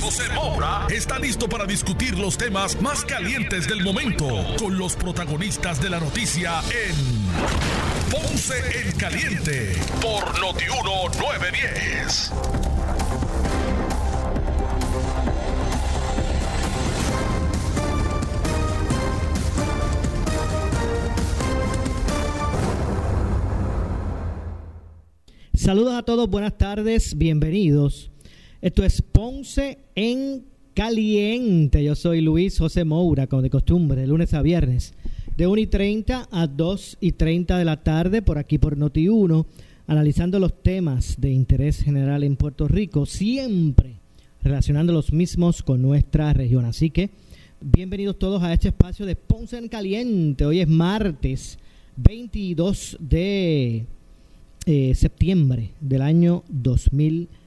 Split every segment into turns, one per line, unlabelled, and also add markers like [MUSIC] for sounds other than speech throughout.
José Moura está listo para discutir los temas más calientes del momento con los protagonistas de la noticia en Ponce en Caliente por Notiuno 910.
Saludos a todos, buenas tardes, bienvenidos. Esto es Ponce en Caliente. Yo soy Luis José Moura, como de costumbre, de lunes a viernes, de 1 y 30 a 2 y 30 de la tarde, por aquí por Noti1, analizando los temas de interés general en Puerto Rico, siempre relacionando los mismos con nuestra región. Así que, bienvenidos todos a este espacio de Ponce en Caliente. Hoy es martes 22 de eh, septiembre del año 2020.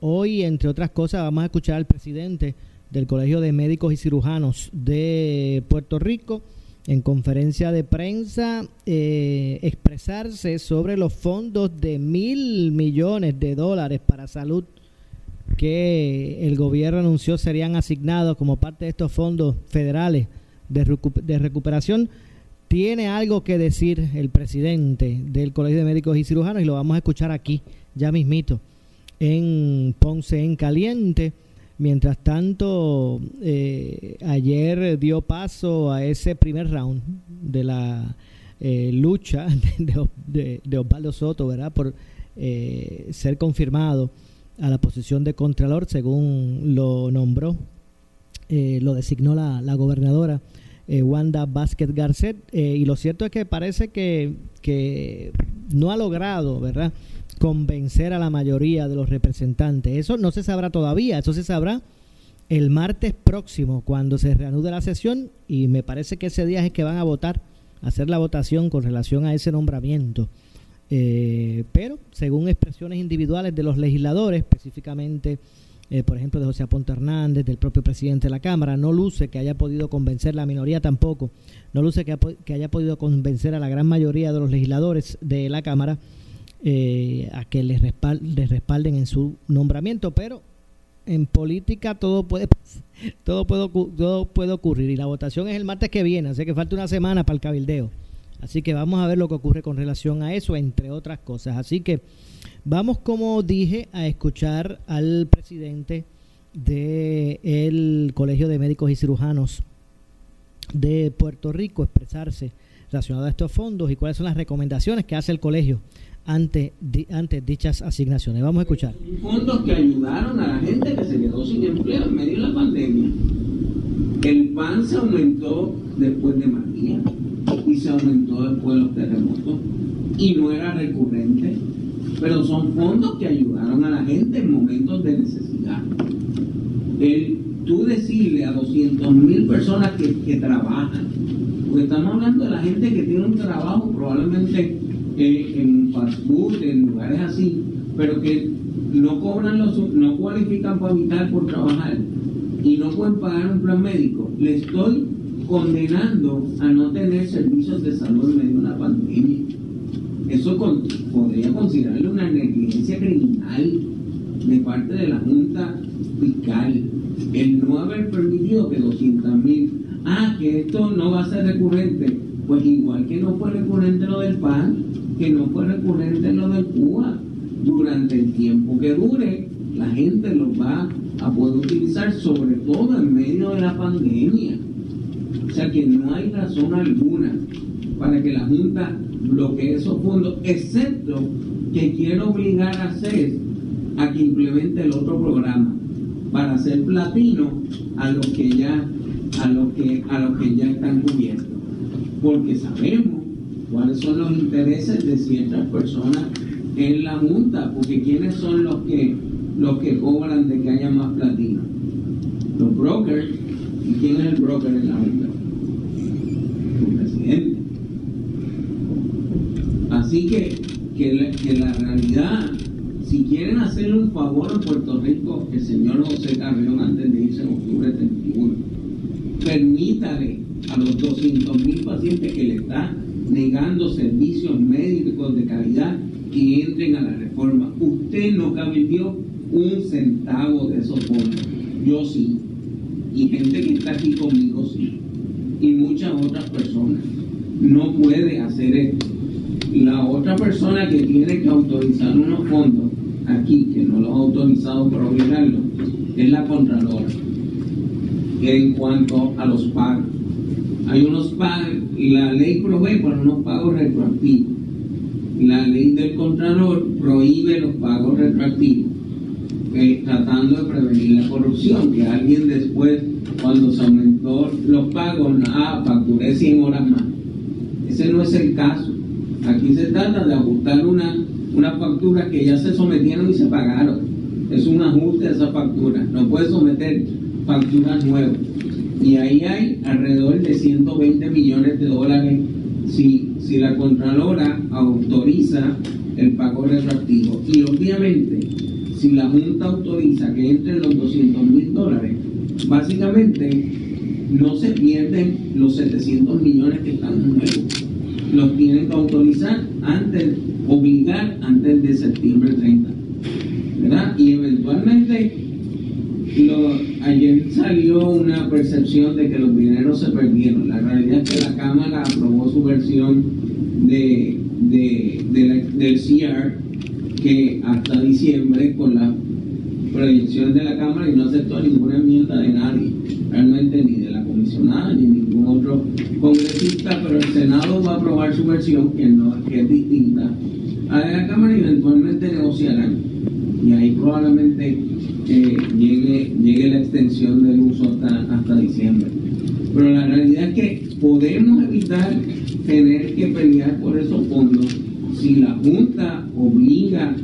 Hoy, entre otras cosas, vamos a escuchar al presidente del Colegio de Médicos y Cirujanos de Puerto Rico en conferencia de prensa eh, expresarse sobre los fondos de mil millones de dólares para salud que el gobierno anunció serían asignados como parte de estos fondos federales de recuperación. Tiene algo que decir el presidente del Colegio de Médicos y Cirujanos y lo vamos a escuchar aquí, ya mismito, en Ponce en Caliente. Mientras tanto, eh, ayer dio paso a ese primer round de la eh, lucha [LAUGHS] de, de- Osvaldo Soto, ¿verdad? Por eh, ser confirmado a la posición de Contralor, según lo nombró, eh, lo designó la, la gobernadora eh, Wanda Vázquez Garcet. eh, y lo cierto es que parece que, que no ha logrado, ¿verdad?, convencer a la mayoría de los representantes. Eso no se sabrá todavía, eso se sabrá el martes próximo, cuando se reanude la sesión, y me parece que ese día es que van a votar, hacer la votación con relación a ese nombramiento. Eh, pero, según expresiones individuales de los legisladores, específicamente, eh, por ejemplo, de José Aponte Hernández, del propio presidente de la Cámara, no luce que haya podido convencer la minoría tampoco, no luce que, que haya podido convencer a la gran mayoría de los legisladores de la Cámara eh, a que les, respal- respalden en su nombramiento, pero en política todo puede [LAUGHS] todo puede, todo puede ocurrir y la votación es el martes que viene, así que falta una semana para el cabildeo. Así que vamos a ver lo que ocurre con relación a eso, entre otras cosas. Así que vamos, como dije, a escuchar al presidente del Colegio de Médicos y Cirujanos de Puerto Rico expresarse relacionado a estos fondos y cuáles son las recomendaciones que hace el colegio ante, di- ante dichas asignaciones. Vamos a escuchar.
fondos que ayudaron a la gente que se quedó sin empleo en medio de la pandemia. El PAN se aumentó después de María y se aumentó después de los terremotos y no era recurrente, pero son fondos que ayudaron a la gente en momentos de necesidad. El, tú decirle a 200 mil personas que, que trabajan, porque estamos hablando de la gente que tiene un trabajo probablemente eh, en fast en lugares así, pero que no cobran los, no cualifican para evitar por trabajar y no pueden pagar un plan médico, le estoy condenando a no tener servicios de salud en medio de una pandemia. Eso podría considerarle una negligencia criminal de parte de la Junta Fiscal. El no haber permitido que 200 mil, ah, que esto no va a ser recurrente. Pues igual que no fue recurrente lo del PAN, que no fue recurrente lo del Cuba. Durante el tiempo que dure, la gente los va a poder utilizar, sobre todo en medio de la pandemia. O sea que no hay razón alguna para que la Junta bloquee esos fondos, excepto que quiere obligar a CES a que implemente el otro programa para hacer platino a los que ya a los que a los que ya están cubiertos porque sabemos cuáles son los intereses de ciertas personas en la junta porque quiénes son los que los que cobran de que haya más platino los brokers ¿Y quién es el broker en la Junta? El presidente. Así que, que, la, realidad, si quieren hacerle un favor a Puerto Rico, el señor José Carrión antes de irse en octubre 31, permítale a los 200 mil pacientes que le están negando servicios médicos de calidad que entren a la reforma. Usted no cabildió un centavo de esos fondos. Yo sí. Y gente que está aquí conmigo sí. Y muchas otras personas. No puede hacer esto. La otra persona que tiene que autorizar unos fondos aquí, que no los ha autorizado por obligarlo, es la Contralora. En cuanto a los pagos. Hay unos pagos, la ley provee por unos pagos retroactivos. La ley del Contralor prohíbe los pagos retroactivos, eh, tratando de prevenir la corrupción, que alguien después, cuando se aumentó los pagos, ah, facturé 100 horas más. Ese no es el caso. Aquí se trata de ajustar una, una factura que ya se sometieron y se pagaron. Es un ajuste de esa factura. No puede someter facturas nuevas y ahí hay alrededor de 120 millones de dólares si, si la Contralora autoriza el pago retroactivo. Y obviamente, si la Junta autoriza que entren los 200 mil dólares, básicamente no se pierden los 700 millones que están nuevos. Los tienen que autorizar antes, obligar antes de septiembre 30. ¿Verdad? Y eventualmente ayer salió una percepción de que los dineros se perdieron. La realidad es que la Cámara aprobó su versión de, del CR que hasta diciembre con la proyección de la Cámara y no aceptó ninguna enmienda de nadie, realmente ni de la comisionada ni ningún otro congresista, pero el Senado va a aprobar su versión que, no, que es distinta a la Cámara y eventualmente negociarán. Y ahí probablemente que llegue, llegue la extensión del uso hasta, hasta diciembre. Pero la realidad es que podemos evitar tener que pelear por esos fondos si la Junta obliga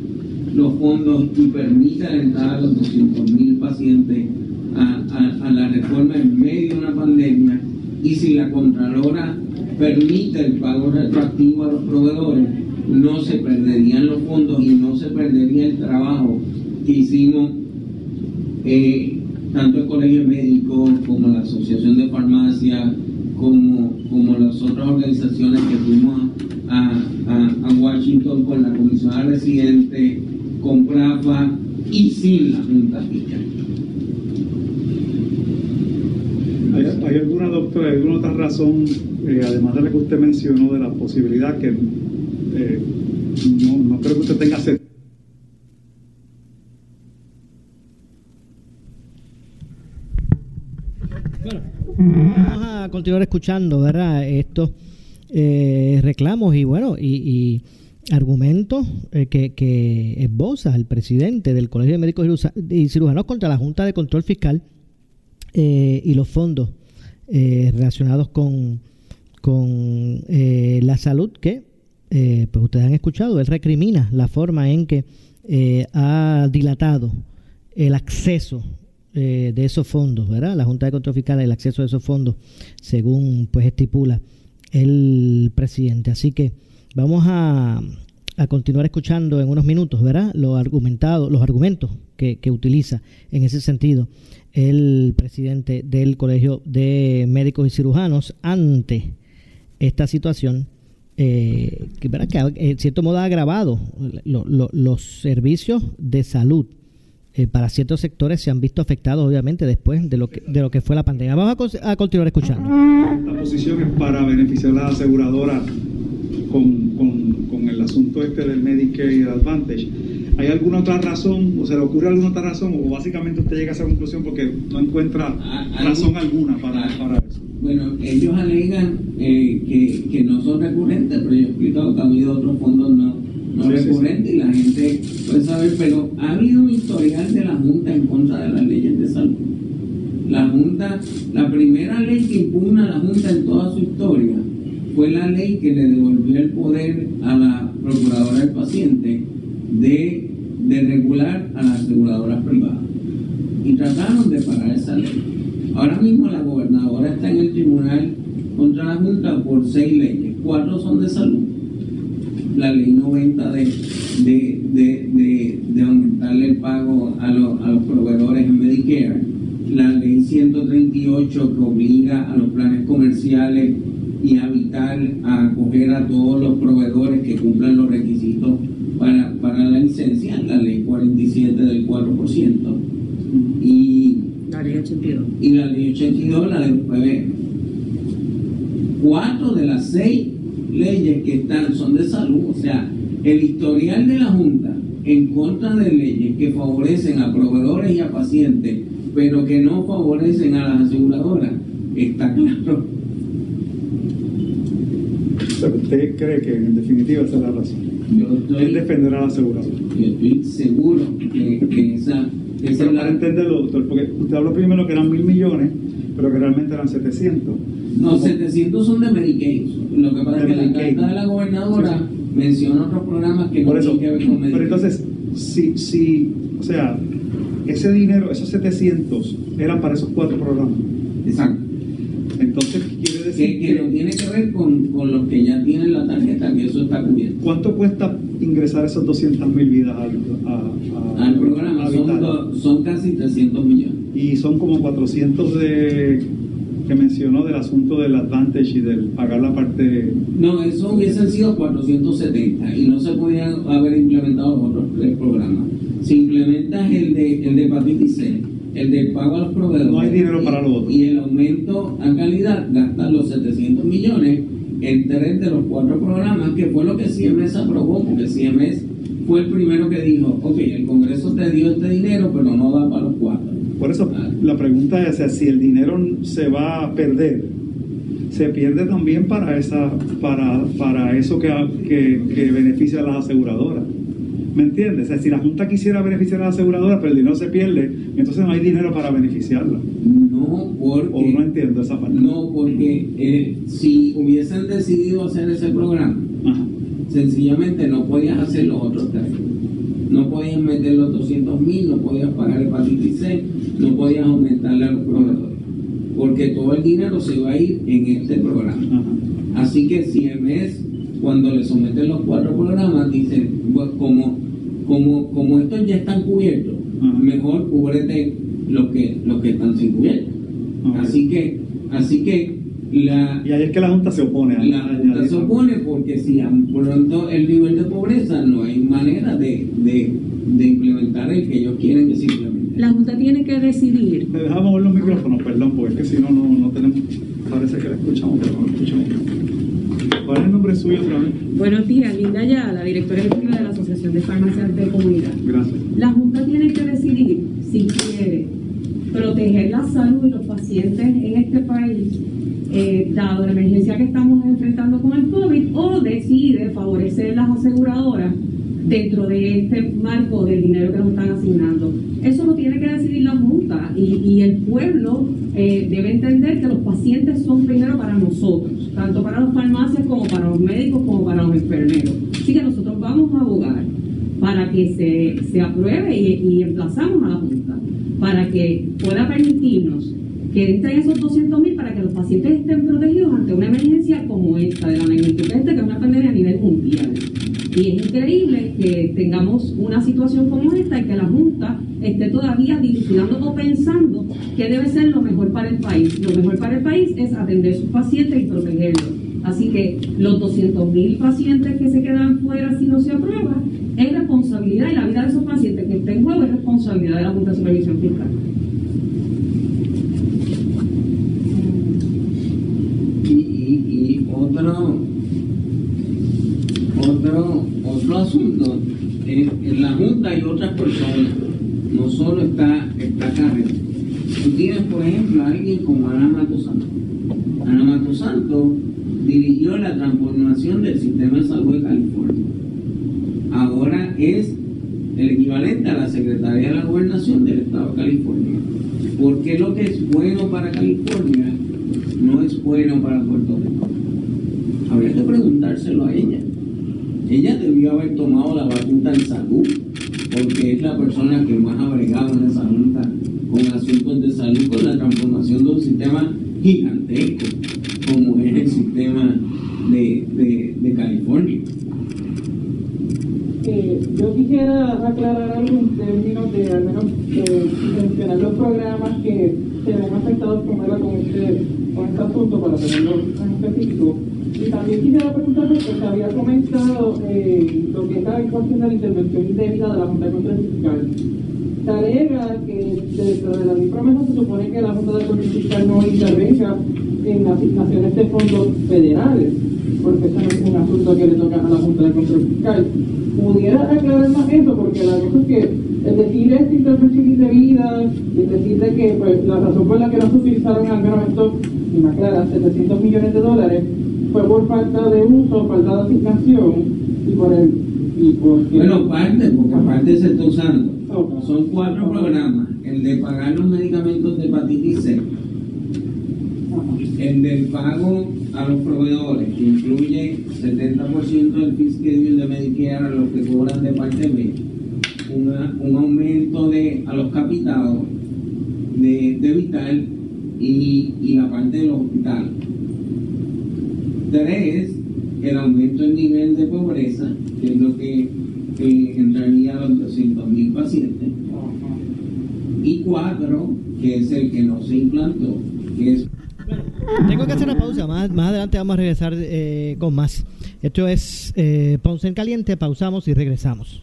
los fondos y permite entrada a los 200 mil pacientes a, a, la reforma en medio de una pandemia y si la Contralora permite el pago retroactivo a los proveedores, no se perderían los fondos y no se perdería el trabajo que hicimos eh, tanto el Colegio Médico como la Asociación de Farmacia, como, como las otras organizaciones que fuimos a, a, Washington con la Comisión Residente, con PRAFA y sin la Junta
¿Hay, ¿Hay, alguna, doctora, alguna otra razón, eh, además de la que usted mencionó, de la posibilidad que eh, no, no creo que usted tenga
Vamos continuar escuchando, ¿verdad? Estos eh, reclamos y bueno, y, argumentos eh, que, que esboza el presidente del Colegio de Médicos y Cirujanos contra la Junta de Control Fiscal eh, y los fondos relacionados con, con la salud que, pues ustedes han escuchado, él recrimina la forma en que ha dilatado el acceso eh, de esos fondos, ¿verdad? La Junta de Control Fiscal, el acceso a esos fondos, según pues estipula el presidente. Así que vamos a, a continuar escuchando en unos minutos, ¿verdad? Los argumentados, los argumentos que, que utiliza en ese sentido el presidente del Colegio de Médicos y Cirujanos ante esta situación eh, que, ¿verdad? que en cierto modo ha agravado los servicios de salud eh, para ciertos sectores se han visto afectados, obviamente, después de lo que, de lo que fue la pandemia. Vamos a, continuar escuchando.
La posición es para beneficiar a la aseguradora con, con, el asunto este del Medicare y el Advantage. ¿Hay alguna otra razón, o se le ocurre alguna otra razón, o básicamente usted llega a esa conclusión porque no encuentra ah, razón alguna para, para, eso?
Bueno, ellos alegan eh, que, que no son recurrentes, pero yo he explicado que ha habido otros fondos no no recurrente y la gente puede saber, pero ha habido un historial de la Junta en contra de las leyes de salud. La Junta, la primera ley que impugna a la Junta en toda su historia fue la ley que le devolvió el poder a la procuradora del paciente de, de regular a las aseguradoras privadas. Y trataron de parar esa ley. Ahora mismo la gobernadora está en el tribunal contra la Junta por seis leyes. Cuatro son de salud. La ley 90 de, de, de, de, de aumentarle el pago a, los- a los proveedores en Medicare. La ley 138 que obliga a los planes comerciales y a Vital a acoger a todos los proveedores que cumplan los requisitos para, para la licencia. La ley 47 del 4%. Y
La ley 82.
y la ley 82, la PBM. Cuatro de las seis leyes que están son de salud, o sea, el historial de la Junta en contra de leyes que favorecen a proveedores y a pacientes, pero que no favorecen a las aseguradoras, está claro.
O sea, ¿Usted cree que en definitiva esa es la razón?
Yo
Él
estoy,
defenderá a la aseguradora.
yo estoy seguro que, que esa,
para
la...
entenderlo, doctor, porque usted habló primero que eran mil millones, pero que realmente eran 700.
No, 700 son de Medicaid. Lo que pasa es que la carta de la gobernadora
Sí,
menciona otros programas que no
Por eso,
tienen que ver con Medicaid.
pero entonces, si, si, o sea, ese dinero, esos 700, eran para esos cuatro programas.
Exacto.
Entonces,
Que, que no tiene que ver con, con los que ya tienen la tarjeta, que eso está cubierto.
¿cuánto cuesta ingresar esos 200 mil vidas al, a- a-
Al programa
a
son, do- son casi 300 millones.
Y son como 400 de que mencionó del asunto del Advantage y del pagar la parte.
No, eso hubiesen sido 470 y no se podían haber implementado los otros tres programas. Si implementas el de, el de hepatitis C, el del pago a los proveedores.
No hay dinero para lo otro.
Y el aumento a calidad, gastan los 700 millones en tres de los cuatro programas, que fue lo que CMS aprobó, porque CMS fue el primero que dijo, ok, el Congreso te dio este dinero, pero no da para los cuatro.
Por eso
Ah.
la pregunta es: o sea, si el dinero se va a perder, se pierde también para esa para, para eso que, que, que beneficia a las aseguradoras. ¿Me entiendes? O sea, si la Junta quisiera beneficiar a las aseguradoras, pero el dinero se pierde, entonces no hay dinero para beneficiarla.
No, porque...
O no entiendo esa parte.
No, porque eh, si hubiesen decidido hacer ese programa,
Ajá.
sencillamente no podías hacer los otros tres. No podías meter los 200 mil, no podías pagar hepatitis C, no podías aumentarle a los proveedores. Porque todo el dinero se iba a ir en este programa.
Ajá.
Así que si en mes, cuando le someten los cuatro programas, dicen, pues, como, como, como estos ya están cubiertos,
Ajá.
mejor cúbrete los que, los que están sin cubierto. Así que, así que la,
Y ahí es que la Junta se opone a
la
a
Junta se opone porque si a pronto el nivel de pobreza no hay manera de, de, de implementar el que ellos quieren que se implemente.
La Junta tiene que decidir
Me dejamos ver los micrófonos, perdón, porque es que si no, no, no tenemos. Parece que la escuchamos, pero no la escuchamos. ¿Cuál es el nombre suyo otra vez?
Buenos días, Linda Ayala, directora ejecutiva de la Asociación de Farmacias de Comunidad.
Gracias.
La Junta tiene que decidir si quiere proteger la salud de los pacientes en este país, eh, dado la emergencia que estamos enfrentando con el COVID, o decide favorecer las aseguradoras dentro de este marco del dinero que nos están asignando. Eso lo tiene que decidir la Junta y, y el pueblo eh, debe entender que los pacientes son primero para nosotros, tanto para las farmacias como para los médicos como para los enfermeros. Así que nosotros vamos a abogar para que se, se apruebe y, y emplazamos a la Junta para que pueda permitirnos que entren esos 200 mil para que los pacientes estén protegidos ante una emergencia como esta, de la magnitud que es una pandemia a nivel mundial. Y es increíble que tengamos una situación como esta y que la Junta esté todavía dilucidando o pensando que debe ser lo mejor para el país. Lo mejor para el país es atender sus pacientes y protegerlos. Así que los 200 mil pacientes que se quedan fuera si no se aprueba es responsabilidad y la vida de esos pacientes que está en juego es responsabilidad de la Junta de Supervisión Fiscal.
Y, otro, otro, otro asunto, en, en la Junta hay otras personas, no solo está, está Carrera. Tú tienes, por ejemplo, a alguien como Ana Matosanto. Ana Matosanto dirigió la transformación del sistema de salud de California. Ahora es el equivalente a la Secretaría de la Gobernación del Estado de California. Porque lo que es bueno para California no es bueno para Puerto Rico. Habría que preguntárselo a ella. Ella debió haber tomado la batuta en salud, porque es la persona que más ha bregado en esa junta con asuntos de salud, con la transformación transformación de un sistema gigantesco como es el sistema de, de, California.
Eh, yo quisiera aclarar algo en términos de al menos eh, mencionar los programas que se ven afectados con, con, este, con este asunto para tenerlo en específico. Y también quisiera preguntarle, porque había comentado eh, lo que está en cuestión de la intervención indebida de la Junta de Control Fiscal. Se alega que dentro de la ley promesa se supone que la Junta de Control Fiscal no intervenga en asignaciones de fondos federales, porque eso no es un asunto que le toca a la Junta de Control Fiscal. ¿Pudiera aclarar Porque la cosa es que el decir esta intervención indebida, el decir de que pues, la razón por la que no se utilizaron al menos estos, y me aclara, 700 millones de dólares, fue por falta de uso, falta de asignación y por el... Y
bueno, parte, porque aparte se está usando. Son cuatro programas. El de pagar los medicamentos de hepatitis C, el del pago a los proveedores, que incluye 70% del fiscal de Medicare a los que cobran de parte B, un aumento de, a los capitados de, de Vital y, y la parte del hospital. Tres, el aumento del nivel de pobreza, que es lo que, entraría a los 200.000 pacientes. Y cuatro, que es el que no se implantó, que es...
Tengo que hacer una pausa, más, más adelante vamos a regresar eh, con más. Esto es eh, Ponce en Caliente, pausamos y regresamos.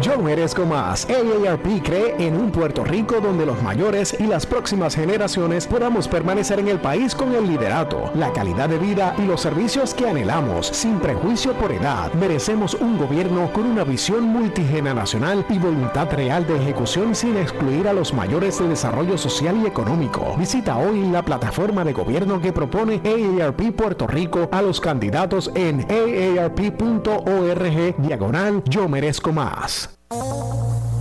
Yo merezco más. AARP cree en un Puerto Rico donde los mayores y las próximas generaciones podamos permanecer en el país con el liderato, la calidad de vida y los servicios que anhelamos, sin prejuicio por edad. Merecemos un gobierno con una visión multigeneracional y voluntad real de ejecución sin excluir a los mayores de desarrollo social y económico. Visita hoy la plataforma de gobierno que propone AARP Puerto Rico a los candidatos en aarp.org diagonal Yo merezco más.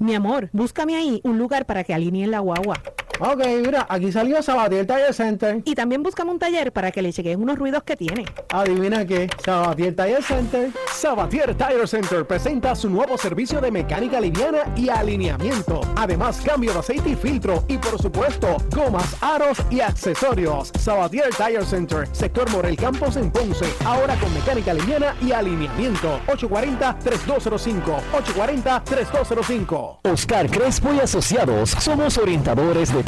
Mi amor, búscame ahí un lugar para que alineen la guagua.
Ok, mira, aquí salió Sabatier Tire Center.
Y también buscamos un taller para que le chequeen unos ruidos que tiene.
Adivina qué, Sabatier Tire Center.
Sabatier Tire Center presenta su nuevo servicio de mecánica liviana y alineamiento. Además, cambio de aceite y filtro. Y por supuesto, gomas, aros y accesorios. Sabatier Tire Center, sector Morel Campos en Ponce. Ahora con mecánica liviana y alineamiento. 840-3205. 840-3205.
Oscar Crespo y Asociados. Somos orientadores de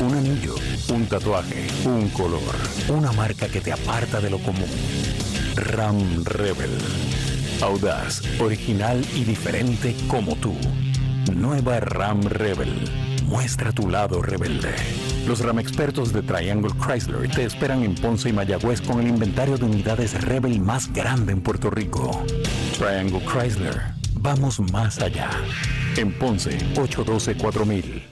un anillo, un tatuaje, un color, una marca que te aparta de lo común. Ram Rebel. Audaz, original y diferente como tú. Nueva Ram Rebel. Muestra tu lado rebelde. Los RAM expertos de Triangle Chrysler te esperan en Ponce y Mayagüez con el inventario de unidades Rebel más grande en Puerto Rico. Triangle Chrysler. Vamos más allá. En Ponce, 812-4000.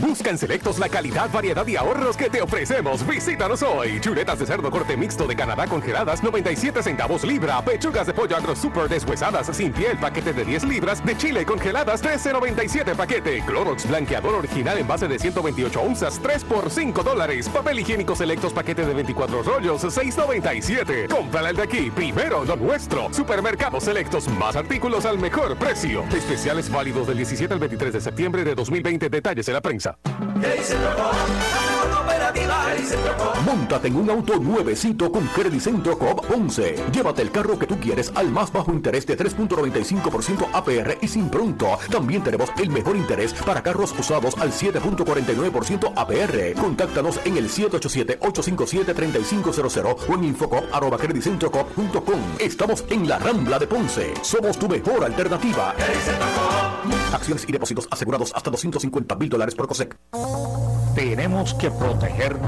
Busca en Selectos la calidad, variedad y ahorros que te ofrecemos. Visítanos hoy. Chuletas de cerdo corte mixto de Canadá congeladas, 97 centavos libra. Pechugas de pollo agro super deshuesadas sin piel, paquete de 10 libras. De chile congeladas, 13.97 paquete. Clorox blanqueador original en base de 128 onzas, 3 por 5 dólares. Papel higiénico selectos paquete de 24 rollos, 6.97. Cómprala el de aquí, primero lo nuestro. Supermercados selectos, más artículos al mejor precio. Especiales válidos del 17 al 23 de septiembre de 2020. Detalles en la prensa.
Móntate en un auto nuevecito con Credit Centro Coop 11. Llévate el carro que tú quieres al más bajo interés de 3.95% APR y sin pronto. También tenemos el mejor interés para carros usados al 7.49% APR. Contáctanos en el 787-857-3500 o en infocop.com. Estamos en la Rambla de Ponce. Somos tu mejor alternativa. Acciones y depósitos asegurados hasta 250 mil dólares por COSEC.
Tenemos que protegernos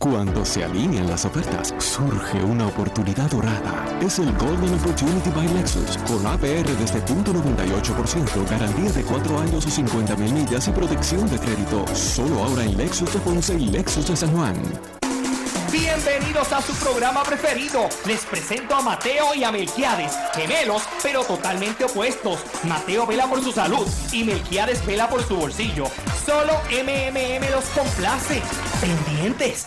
Cuando se alinean las ofertas, surge una oportunidad dorada. Es el Golden Opportunity by Lexus, con APR desde 0.98%, garantía de 4 años o 50 mil millas y protección de crédito. Solo ahora en Lexus de Ponce y Lexus de San Juan.
Bienvenidos a su programa preferido. Les presento a Mateo y a Melquiades, gemelos pero totalmente opuestos. Mateo vela por su salud y Melquiades vela por su bolsillo. Solo MMM los complace. Pendientes.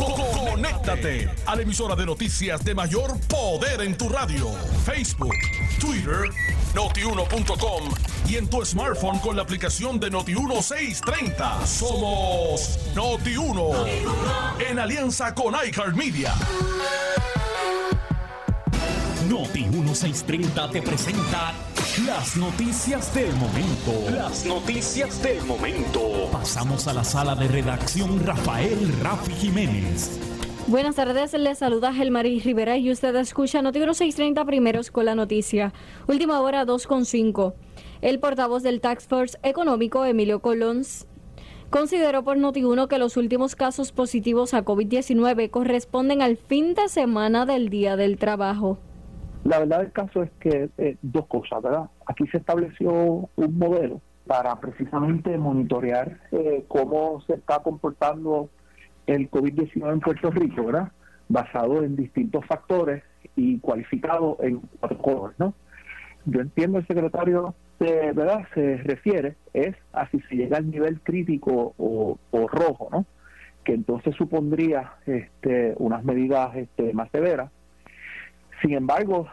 Conéctate a la emisora de noticias de mayor poder en tu radio. Facebook, Twitter, notiuno.com y en tu smartphone con la aplicación de Noti1630. Somos Noti1 en alianza con iCarmedia.
Noti 1630 te presenta las noticias del momento. Las noticias del momento. Pasamos a la sala de redacción Rafael Rafi Jiménez.
Buenas tardes, les saluda Gelmaris Rivera y usted escucha Noti 1630 primeros con la noticia. Última hora 2.5. El portavoz del Tax Force Económico, Emilio Colón, consideró por Noti1 que los últimos casos positivos a COVID-19 corresponden al fin de semana del Día del Trabajo.
La verdad del caso es que eh, dos cosas, ¿verdad? Aquí se estableció un modelo para precisamente monitorear eh, cómo se está comportando el COVID-19 en Puerto Rico, ¿verdad? Basado en distintos factores y cualificado en cuatro colores, ¿no? Yo entiendo el secretario, de, ¿verdad? Se refiere es a si se llega al nivel crítico o, o rojo, ¿no? Que entonces supondría este, unas medidas este, más severas sin embargo,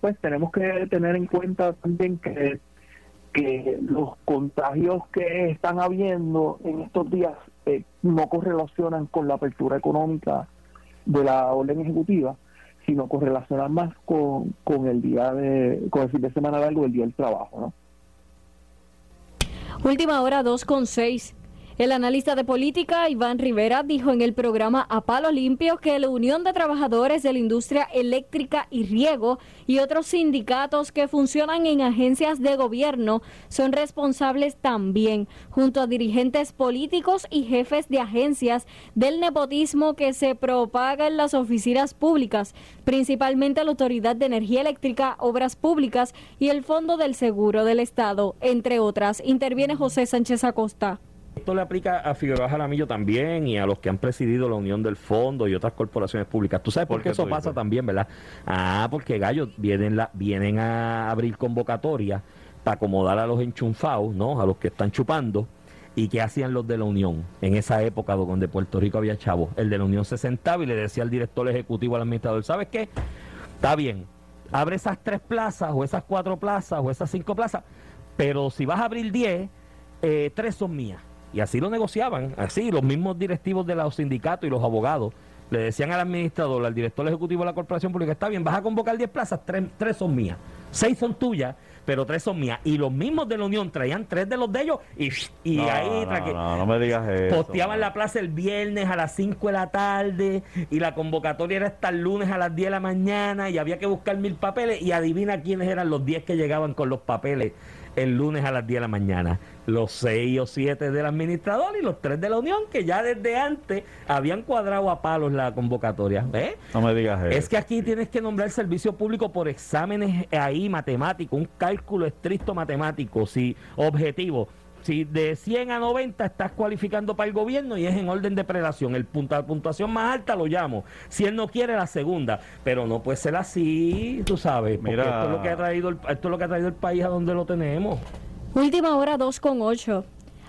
pues tenemos que tener en cuenta también que, que los contagios que están habiendo en estos días eh, no correlacionan con la apertura económica de la orden ejecutiva, sino correlacionan más con, con el día de, con el fin de semana largo, el día del trabajo, ¿no?
Última hora 2 con 6. El analista de política Iván Rivera dijo en el programa A Palo Limpio que la Unión de Trabajadores de la Industria Eléctrica y Riego y otros sindicatos que funcionan en agencias de gobierno son responsables también, junto a dirigentes políticos y jefes de agencias, del nepotismo que se propaga en las oficinas públicas, principalmente la Autoridad de Energía Eléctrica, Obras Públicas y el Fondo del Seguro del Estado, entre otras. Interviene José Sánchez Acosta.
Esto le aplica a Figueroa Jaramillo también y a los que han presidido la Unión del Fondo y otras corporaciones públicas. ¿Tú sabes por, qué eso pasa también, verdad? Ah, porque gallos vienen, la, vienen a abrir convocatoria para acomodar a los enchufados, ¿no? A los que están chupando. ¿Y qué hacían los de la Unión en esa época donde Puerto Rico había chavo? El de la Unión se sentaba y le decía al director ejecutivo, al administrador, ¿sabes qué? Está bien, abre esas tres plazas o esas cuatro plazas o esas cinco plazas, pero si vas a abrir diez, eh, tres son mías y así lo negociaban, así los mismos directivos de los sindicatos y los abogados le decían al administrador, al director ejecutivo de la corporación pública, está bien, vas a convocar 10 plazas, tres, son mías, seis son tuyas, pero tres son mías. Y los mismos de la Unión traían tres de los de ellos y, y ahí
no, no, me digas eso.
Posteaban la plaza el viernes a las 5 de la tarde y la convocatoria era hasta el lunes a las 10 de la mañana y había que buscar mil papeles y adivina quiénes eran los 10 que llegaban con los papeles el lunes a las 10 de la mañana. Los 6 o 7 del administrador y los 3 de la Unión, que ya desde antes habían cuadrado a palos la convocatoria. ¿eh?
No me digas eso.
Es que aquí tienes que nombrar servicio público por exámenes ahí matemáticos, un cálculo estricto matemático, sí, objetivo si de 100 a 90 estás cualificando para el gobierno y es en orden de prelación, el punto, la puntuación más alta lo llamo. Si él no quiere la segunda, pero no puede ser así, tú sabes, Mira. esto es lo que ha traído el, esto es lo que ha traído el país a donde lo tenemos.
Última hora 2 con 8.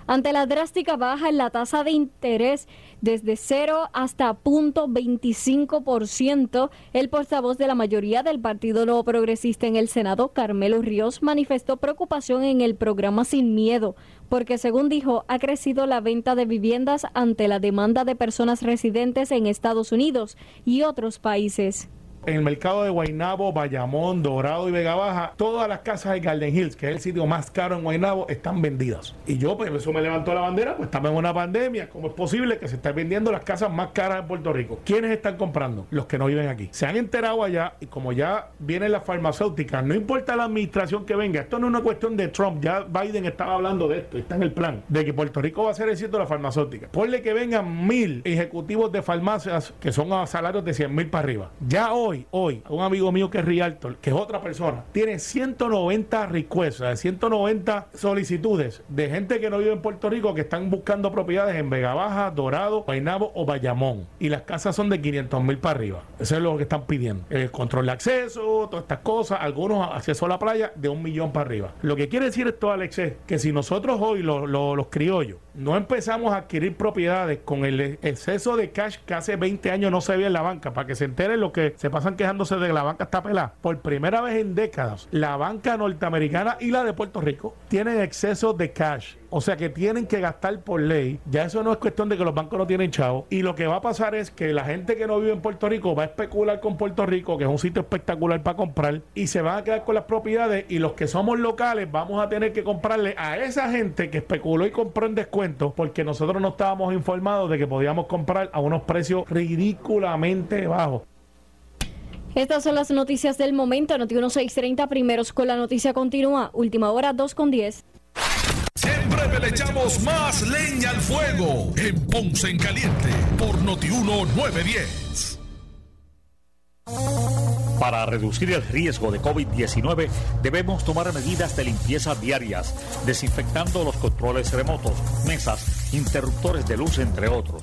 Ante la drástica baja en la tasa de interés desde 0 hasta 0.25%, el portavoz de la mayoría del Partido Nuevo Progresista en el Senado, Carmelo Ríos, manifestó preocupación en el programa Sin Miedo, porque según dijo, ha crecido la venta de viviendas ante la demanda de personas residentes en Estados Unidos y otros países
en el mercado de Guaynabo, Bayamón, Dorado y Vega Baja, todas las casas de Garden Hills, que es el sitio más caro en Guaynabo, están vendidas. Y yo, pues eso me levantó la bandera, pues estamos en una pandemia. ¿Cómo es posible que se estén vendiendo las casas más caras en Puerto Rico? ¿Quiénes están comprando? Los que no viven aquí. Se han enterado allá y como ya vienen las farmacéuticas, no importa la administración que venga, esto no es una cuestión de Trump, ya Biden estaba hablando de esto, está en el plan, de que Puerto Rico va a ser el sitio de la farmacéutica. Ponle que vengan mil ejecutivos de farmacias que son a salarios de 100 mil para arriba. Ya hoy hoy, un amigo mío que es Rialto, que es otra persona, tiene 190 requests, 190 solicitudes de gente que no vive en Puerto Rico que están buscando propiedades en Vega Baja, Dorado, Guaynabo o Bayamón. Y las casas son de 500 mil para arriba. Eso es lo que están pidiendo. El control de acceso, todas estas cosas, algunos acceso a la playa de un millón para arriba. Lo que quiere decir esto, Alex, es que si nosotros hoy, los criollos, no empezamos a adquirir propiedades con el exceso de cash que hace 20 años no se veía en la banca, para que se enteren lo que se pasan quejándose de que la banca está pelada. Por primera vez en décadas, la banca norteamericana y la de Puerto Rico tienen exceso de cash. O sea que tienen que gastar por ley. Ya eso no es cuestión de que los bancos no tienen chavo. Y lo que va a pasar es que la gente que no vive en Puerto Rico va a especular con Puerto Rico, que es un sitio espectacular para comprar, y se van a quedar con las propiedades. Y los que somos locales vamos a tener que comprarle a esa gente que especuló y compró en descuento, porque nosotros no estábamos informados de que podíamos comprar a unos precios ridículamente bajos.
Estas son las noticias del momento. Noti 1630 primeros con la noticia continúa. Última hora 2 con 10.
Siempre le echamos más leña al fuego en Ponce en Caliente por Noti 910.
Para reducir el riesgo de COVID-19 debemos tomar medidas de limpieza diarias, desinfectando los controles remotos, mesas, interruptores de luz, entre otros.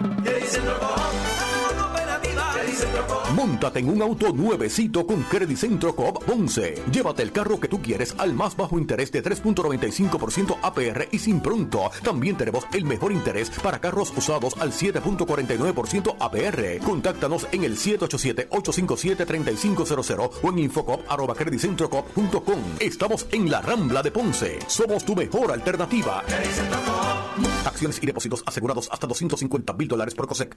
He's in the vault.
Móntate en un auto nuevecito con Credit Centro Coop Ponce. Llévate el carro que tú quieres al más bajo interés de 3.95% APR y sin pronto. También tenemos el mejor interés para carros usados al 7.49% APR. Contáctanos en el 787-857-3500 o en infocop.com. Estamos en la Rambla de Ponce. Somos tu mejor alternativa. Acciones y depósitos asegurados hasta 250 mil dólares por COSEC.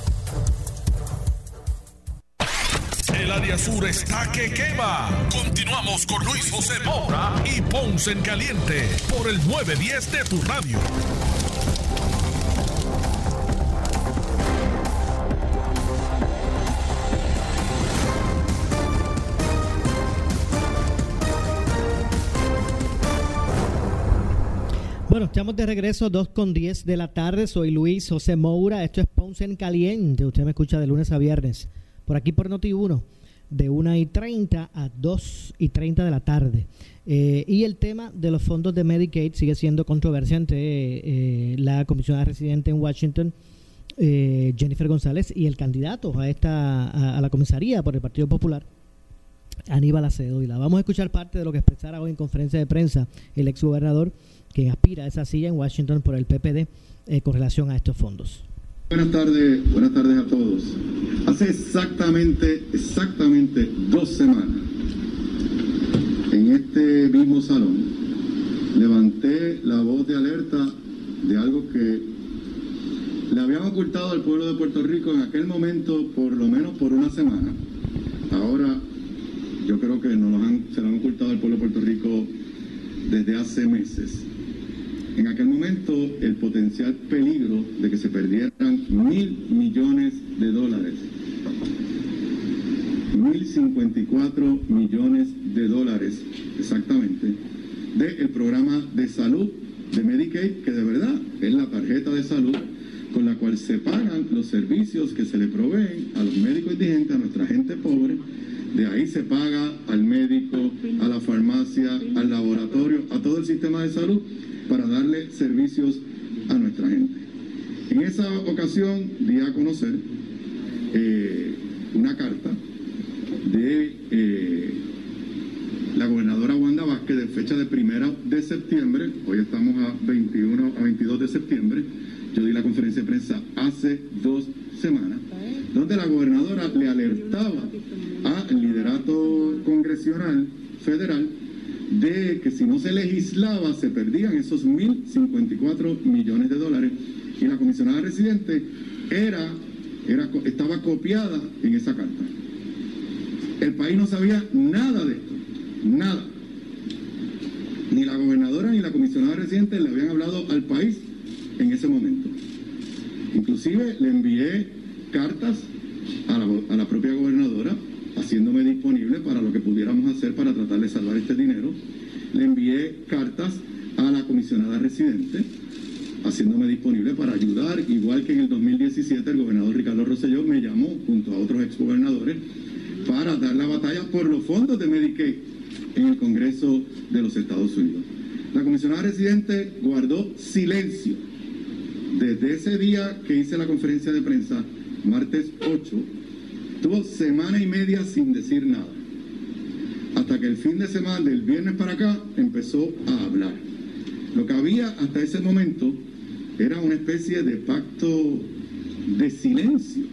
El área sur está que quema. Continuamos con Luis José Moura y Ponce en Caliente por el 910 de tu radio.
Bueno, estamos de regreso, 2 con 10 de la tarde. Soy Luis José Moura. Esto es Ponce en Caliente. Usted me escucha de lunes a viernes. Por aquí por Noti1, de 1 y 30 a 2 y 30 de la tarde. Eh, y el tema de los fondos de Medicaid sigue siendo controversia entre eh, la comisionada residente en Washington, eh, Jennifer González, y el candidato a, esta, a, la comisaría por el Partido Popular, Aníbal Acedo. Y la vamos a escuchar parte de lo que expresara hoy en conferencia de prensa el exgobernador que aspira a esa silla en Washington por el PPD eh, con relación a estos fondos.
Buenas tardes, buenas tardes a todos. Hace exactamente, exactamente dos semanas, en este mismo salón, levanté la voz de alerta de algo que le habían ocultado al pueblo de Puerto Rico en aquel momento, por lo menos por una semana. Ahora, yo creo que nos lo han, se lo han ocultado al pueblo de Puerto Rico desde hace meses. En aquel momento, el potencial peligro de que se perdieran mil millones de dólares, mil cincuenta y cuatro millones de dólares exactamente, del programa de salud de Medicaid, que de verdad es la tarjeta de salud con la cual se pagan los servicios que se le proveen a los médicos indigentes, a nuestra gente pobre. De ahí se paga al médico, a la farmacia, al laboratorio, a todo el sistema de salud para darle servicios a nuestra gente. En esa ocasión di a conocer eh, una carta de eh, la gobernadora Wanda Vázquez de fecha de primero de septiembre, hoy estamos a 21 a 22 de septiembre, yo di la conferencia de prensa hace dos semanas, donde la gobernadora le alertaba al liderato congresional federal de que si no se legislaba se perdían esos 1.054 millones de dólares y la comisionada residente era, era, estaba copiada en esa carta. El país no sabía nada de esto, nada. Ni la gobernadora ni la comisionada residente le habían hablado al país en ese momento. Inclusive le envié cartas a la, a la propia gobernadora haciéndome disponible para lo que pudiéramos hacer para tratar de salvar este dinero. Le envié cartas a la comisionada residente haciéndome disponible para ayudar, igual que en el 2017 el gobernador Ricardo Rosselló me llamó junto a otros exgobernadores para dar la batalla por los fondos de Medicaid en el Congreso de los Estados Unidos. La comisionada residente guardó silencio desde ese día que hice la conferencia de prensa, martes 8, tuvo semana y media sin decir nada. Hasta que el fin de semana, del viernes para acá, empezó a hablar. Lo que había hasta ese momento era una especie de pacto de silencio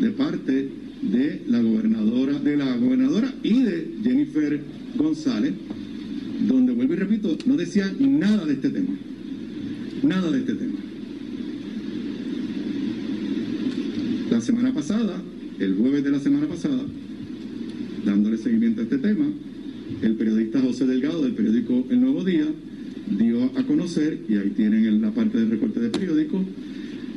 de parte de la gobernadora, de la gobernadora y de Jennifer González, donde vuelvo y repito, no decían nada de este tema. Nada de este tema. La semana pasada, el jueves de la semana pasada, dándole seguimiento a este tema, el periodista José Delgado del periódico El Nuevo Día dio a conocer, y ahí tienen en la parte del recorte de periódico,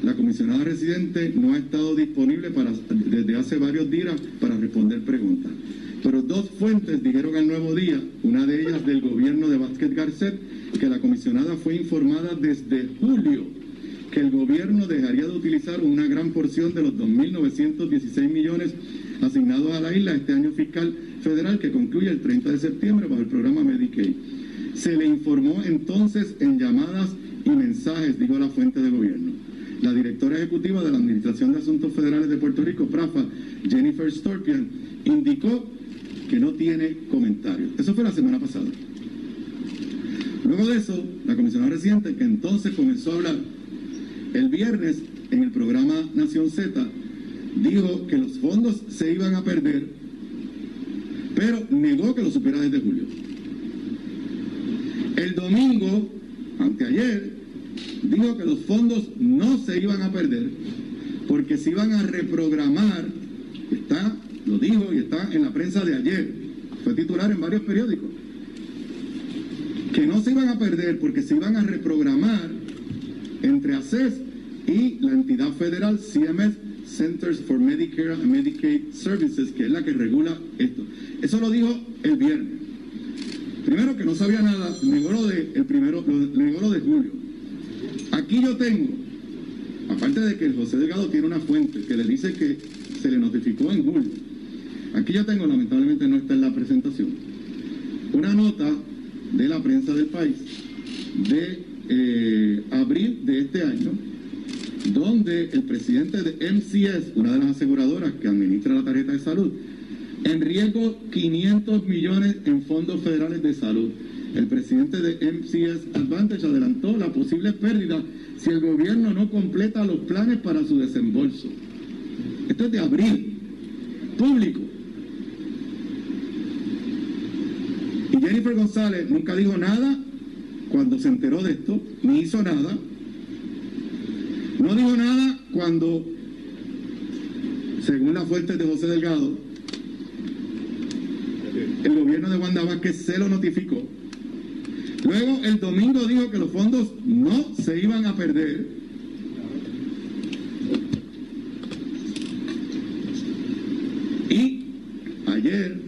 la comisionada residente no ha estado disponible para, desde hace varios días para responder preguntas. Pero dos fuentes dijeron al nuevo día, una de ellas del gobierno de Vázquez Garcet, que la comisionada fue informada desde julio que el gobierno dejaría de utilizar una gran porción de los 2.916 millones asignados a la isla este año fiscal federal que concluye el 30 de septiembre bajo el programa Medicaid. Se le informó entonces en llamadas y mensajes, dijo la fuente de gobierno. La directora ejecutiva de la Administración de Asuntos Federales de Puerto Rico, PRAFA, Jennifer Storpian, indicó que no tiene comentarios. Eso fue la semana pasada. Luego de eso, la comisionada residente, que entonces comenzó a hablar el viernes en el programa Nación Z, dijo que los fondos se iban a perder, pero negó que lo supiera desde julio. El domingo, anteayer, dijo que los fondos no se iban a perder porque se iban a reprogramar, está, lo dijo y está en la prensa de ayer, fue titular en varios periódicos, que no se iban a perder porque se iban a reprogramar entre ACES y la entidad federal CMS, Centers for Medicare and Medicaid Services, que es la que regula esto. Eso lo dijo el viernes. Primero que no sabía nada, negó lo de, el primero, negó de julio. Aquí yo tengo, aparte de que el José Delgado tiene una fuente que le dice que se le notificó en julio. Aquí yo tengo, lamentablemente no está en la presentación, una nota de la prensa del país de eh, abril de este año, donde el presidente de MCS, una de las aseguradoras que administra la tarjeta de salud, en riesgo 500 millones en fondos federales de salud. El presidente de MCS Advantage adelantó la posible pérdida si el gobierno no completa los planes para su desembolso. Esto es de abril, público. Y Jennifer González nunca dijo nada cuando se enteró de esto, ni hizo nada. No dijo nada cuando, según la fuente de José Delgado, el gobierno de Wanda Vázquez se lo notificó. Luego el domingo dijo que los fondos no se iban a perder. Y ayer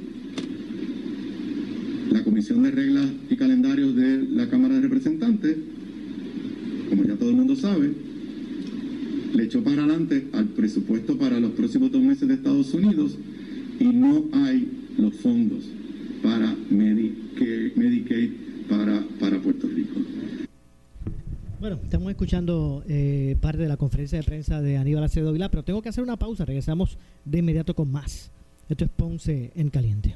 la Comisión de Reglas y Calendarios de la Cámara Representantes, como ya todo el mundo sabe, le echó para adelante al presupuesto para los próximos dos meses de Estados Unidos y no hay los fondos para Medicaid, Medicaid para, para Puerto Rico.
Bueno, estamos escuchando eh, parte de la conferencia de prensa de Aníbal Acevedo Vilá, pero tengo que hacer una pausa. Regresamos de inmediato con más. Esto es Ponce en Caliente.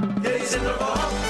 He's in the vault.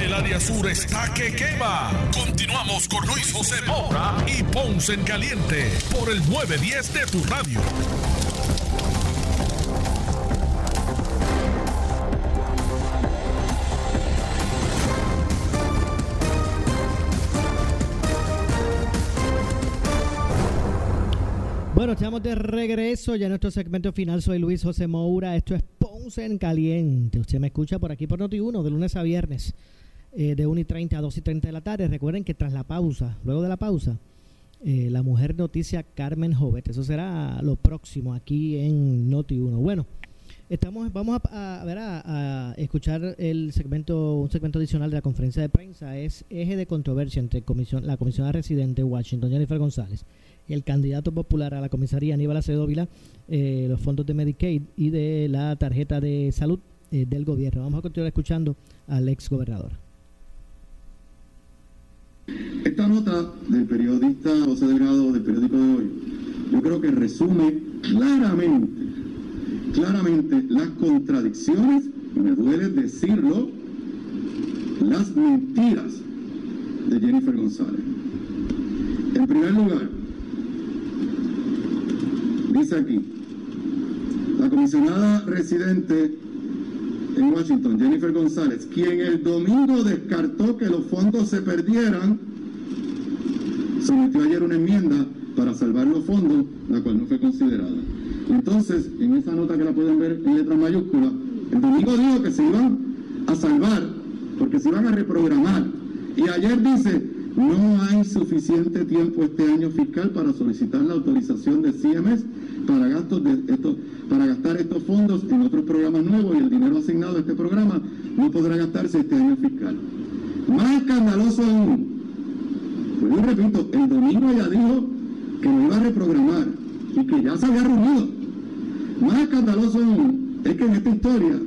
El área sur está que quema. Continuamos con Luis José Moura y Ponce en Caliente por el 910 de tu radio.
Bueno, estamos de regreso ya en nuestro segmento final. Soy Luis José Moura. Esto es Ponce en Caliente. Usted me escucha por aquí por Noti1 de lunes a viernes eh, de 1 y 30 a 2 y 30 de la tarde. Recuerden que tras la pausa, luego de la pausa, eh, la mujer noticia Carmen Jovet. Eso será lo próximo aquí en Noti1. Bueno, estamos, vamos a, ver a, escuchar el segmento, un segmento adicional de la conferencia de prensa. Es eje de controversia entre comisión, la comisionada residente de Washington, Jennifer González, el candidato popular a la comisaría Aníbal Acevedo Vila, eh, los fondos de Medicaid y de la tarjeta de salud eh, del gobierno. Vamos a continuar escuchando al ex gobernador.
Esta nota del periodista José Delgado del periódico de hoy, yo creo que resume claramente, claramente las contradicciones, y me duele decirlo, las mentiras de Jennifer González. En primer lugar, dice aquí, la comisionada residente en Washington, Jennifer González, quien el domingo descartó que los fondos se perdieran, sometió ayer una enmienda para salvar los fondos, la cual no fue considerada. Entonces, en esa nota que la pueden ver en letras mayúsculas, el domingo dijo que se iban a salvar, porque se iban a reprogramar. Y ayer dice, no hay suficiente tiempo este año fiscal para solicitar la autorización de CMS para gastos de estos, para gastar estos fondos en otros programas nuevos y el dinero asignado a este programa no podrá gastarse este año fiscal. Más escandaloso aún, pues yo repito, el domingo ya dijo que lo iba a reprogramar y que ya se había reunido. Más escandaloso aún es que en esta historia,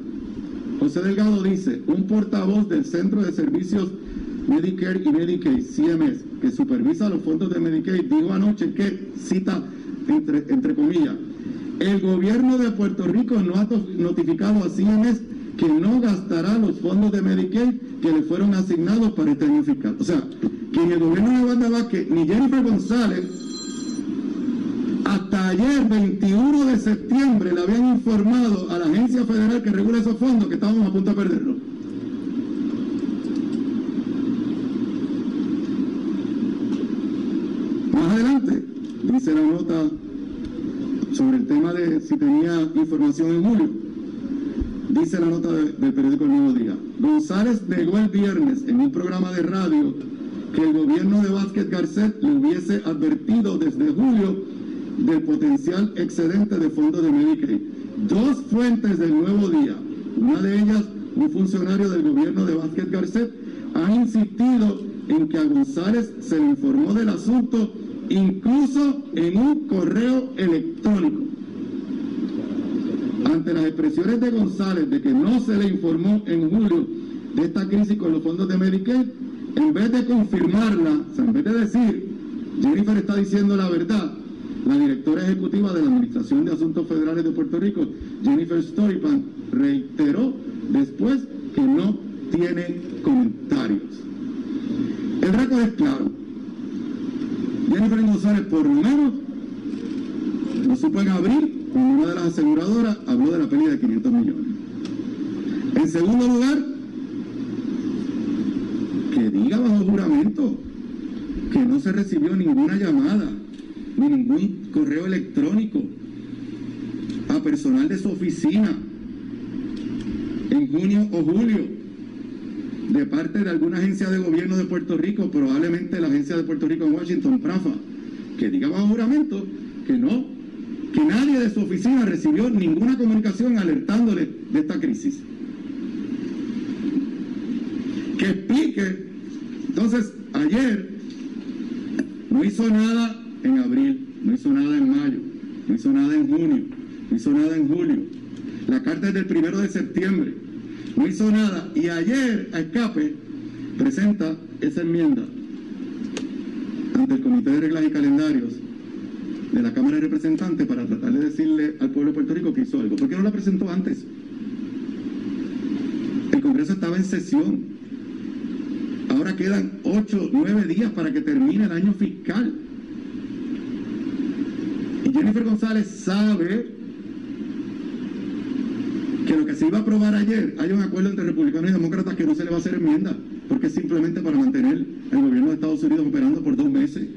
José Delgado dice, un portavoz del Centro de Servicios Medicare y Medicaid, CMS, que supervisa los fondos de Medicaid, dijo anoche que, cita entre, comillas, el gobierno de Puerto Rico no ha notificado a CMS que no gastará los fondos de Medicaid que le fueron asignados para este año fiscal. O sea, que en el gobierno de Wanda Vázquez, ni Jennifer González, hasta ayer, 21 de septiembre, le habían informado a la agencia federal que regula esos fondos que estábamos a punto de perderlos. Más adelante, dice la nota sobre el tema de si tenía información en julio. Dice la nota de- del periódico El Nuevo Día. González negó el viernes en un programa de radio que el gobierno de Vázquez Garcet le hubiese advertido desde julio del potencial excedente de fondos de Medicaid. Dos fuentes del Nuevo Día, una de ellas un funcionario del gobierno de Vázquez Garcet, han insistido en que a González se le informó del asunto incluso en un correo electrónico. Ante las expresiones de González de que no se le informó en julio de esta crisis con los fondos de Medicaid, en vez de confirmarla, o sea, en vez de decir, Jennifer está diciendo la verdad, la directora ejecutiva de la Administración de Asuntos Federales de Puerto Rico, Jennifer Storypan, reiteró después que no tiene comentarios. El récord es claro. Jennifer González, por lo menos, lo supo en abril, cuando una de las aseguradoras habló de la pérdida de 500 millones. En segundo lugar, que diga bajo juramento que no se recibió ninguna llamada ni ningún correo electrónico a personal de su oficina en junio o julio de parte de alguna agencia de gobierno de Puerto Rico, probablemente la agencia de Puerto Rico en Washington, PRAFA, que diga bajo juramento que no, que nadie de su oficina recibió ninguna comunicación alertándole de esta crisis. Que explique, entonces, ayer no hizo nada en abril, no hizo nada en mayo, no hizo nada en junio, no hizo nada en julio. La carta es del primero de septiembre, no hizo nada. Y ayer, a escape, presenta esa enmienda ante el Comité de Reglas y Calendarios de la Cámara de Representantes para tratar de decirle al pueblo de Puerto Rico que hizo algo. ¿Por qué no la presentó antes? El Congreso estaba en sesión. Ahora quedan 8, 9 días para que termine el año fiscal. Y Jennifer González sabe que lo que se iba a aprobar ayer, hay un acuerdo entre republicanos y demócratas que no se le va a hacer enmienda, porque es simplemente para mantener el gobierno de Estados Unidos operando por dos meses.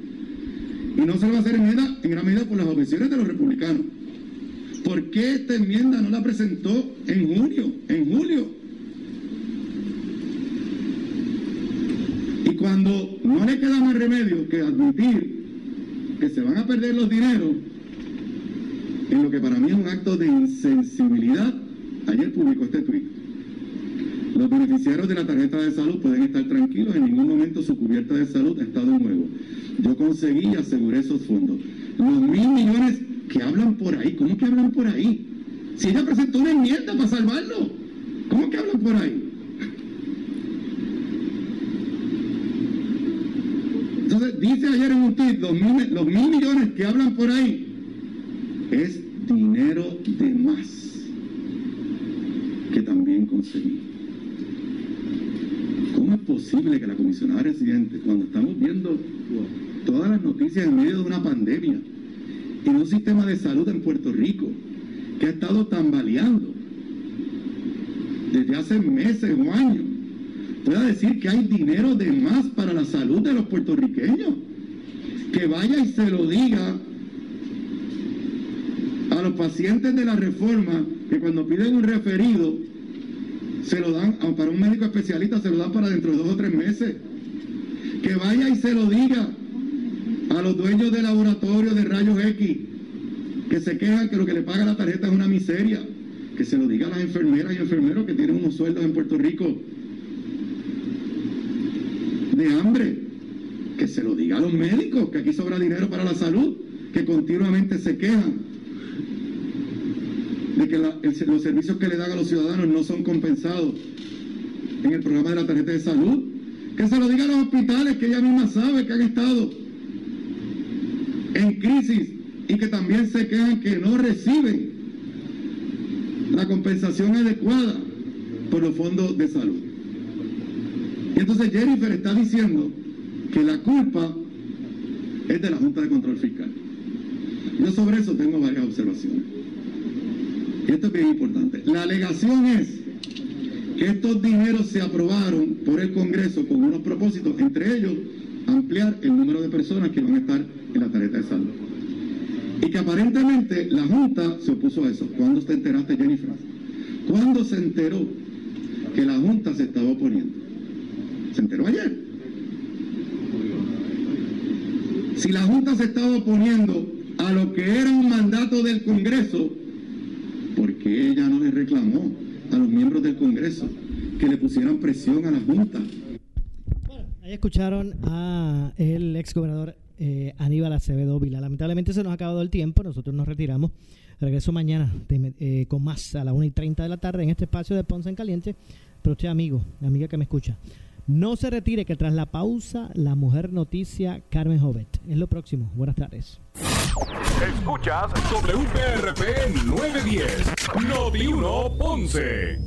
Y no se le va a hacer enmienda en gran medida por las objeciones de los republicanos. ¿Por qué esta enmienda no la presentó en junio, en julio? Y cuando no le queda más remedio que admitir que se van a perder los dineros, en lo que para mí es un acto de insensibilidad, ayer publicó este tuit. Los beneficiarios de la tarjeta de salud pueden estar tranquilos, en ningún momento su cubierta de salud ha estado en juego. Yo conseguí y aseguré esos fondos. Los mil millones que hablan por ahí, ¿cómo que hablan por ahí? Si ella presentó una enmienda para salvarlo, ¿cómo que hablan por ahí? Entonces, dice ayer en un tweet, los los mil millones que hablan por ahí es dinero de más que ¿Cómo es posible que la comisionada residente, cuando estamos viendo todas las noticias en medio de una pandemia y un sistema de salud en Puerto Rico que ha estado tambaleando desde hace meses o años, pueda decir que hay dinero de más para la salud de los puertorriqueños? Que vaya y se lo diga a los pacientes de la reforma que cuando piden un referido se lo dan para un médico especialista se lo dan para dentro de dos o tres meses. Que vaya y se lo diga a los dueños de laboratorios de rayos X que se quejan que lo que le paga la tarjeta es una miseria. Que se lo diga a las enfermeras y enfermeros que tienen unos sueldos en Puerto Rico de hambre. Que se lo diga a los médicos que aquí sobra dinero para la salud que continuamente se quejan de que los servicios que le dan a los ciudadanos no son compensados en el programa de la tarjeta de salud. Que se lo diga a los hospitales que ella misma sabe que han estado en crisis y que también se quejan que no reciben la compensación adecuada por los fondos de salud. Y entonces Jennifer está diciendo que la culpa es de la Junta de Control Fiscal. Yo sobre eso tengo varias observaciones. Esto es bien importante. La alegación es que estos dineros se aprobaron por el Congreso con unos propósitos, entre ellos ampliar el número de personas que van a estar en la tarjeta de salud. Y que aparentemente la Junta se opuso a eso. ¿Cuándo te enteraste, Jennifer? ¿Cuándo se enteró que la Junta se estaba oponiendo? ¿Se enteró ayer? Si la Junta se estaba oponiendo a lo que era un mandato del Congreso, ¿por qué ella no le reclamó a los miembros del Congreso que le pusieran presión a la Junta?
Ahí escucharon a el ex gobernador eh, Aníbal Acevedo Vila. Lamentablemente se nos ha acabado el tiempo, nosotros nos retiramos. Regreso mañana eh, con más a las 1 y 30 de la tarde en este espacio de Ponce en Caliente. Pero usted, amigo, amiga que me escucha, no se retire que tras la pausa, la mujer noticia Carmen Jovet. Es lo próximo. Buenas tardes.
Escuchas WPRP 910, Noti 1 Ponce.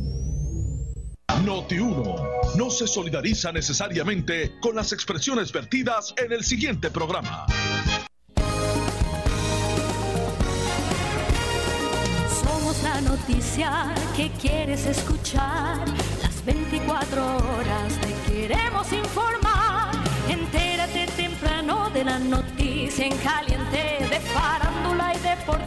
Noti 1 no se solidariza necesariamente con las expresiones vertidas en el siguiente programa.
Somos la noticia que quieres escuchar. Las 24 horas queremos informar. Entérate temprano de la noticia en caliente de farándula y deporte.